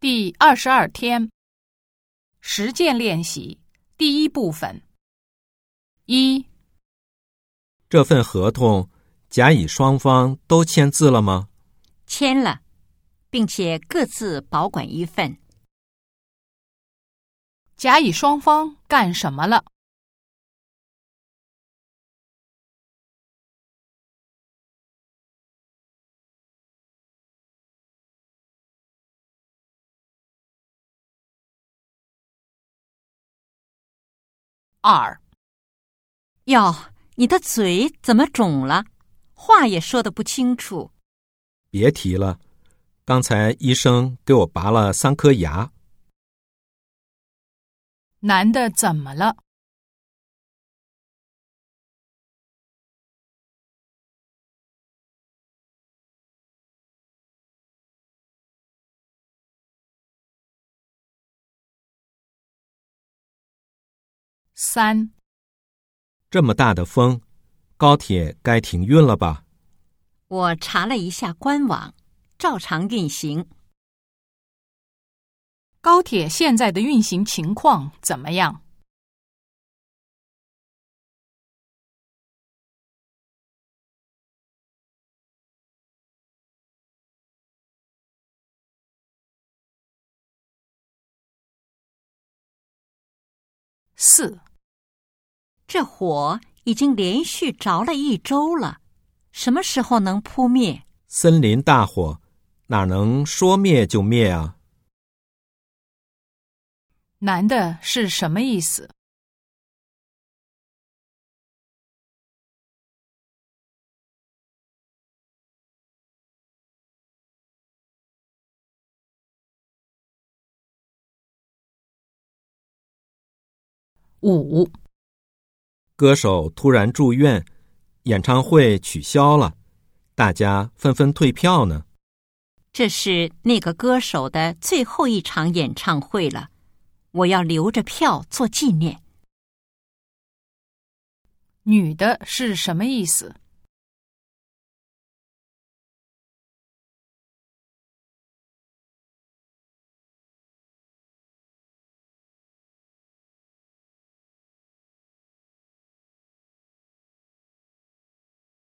第二十二天，实践练习第一部分。一、这份合同，甲乙双方都签字了吗？签了，并且各自保管一份。甲乙双方干什么了？二、哟，你的嘴怎么肿了？话也说的不清楚。别提了，刚才医生给我拔了三颗牙。男的怎么了？三、这么大的风，高铁该停运了吧？我查了一下官网，照常运行。高铁现在的运行情况怎么样？四、这火已经连续着了一周了，什么时候能扑灭？森林大火，哪能说灭就灭啊？难的是什么意思？五、歌手突然住院，演唱会取消了，大家纷纷退票呢。这是那个歌手的最后一场演唱会了，我要留着票做纪念。女的是什么意思？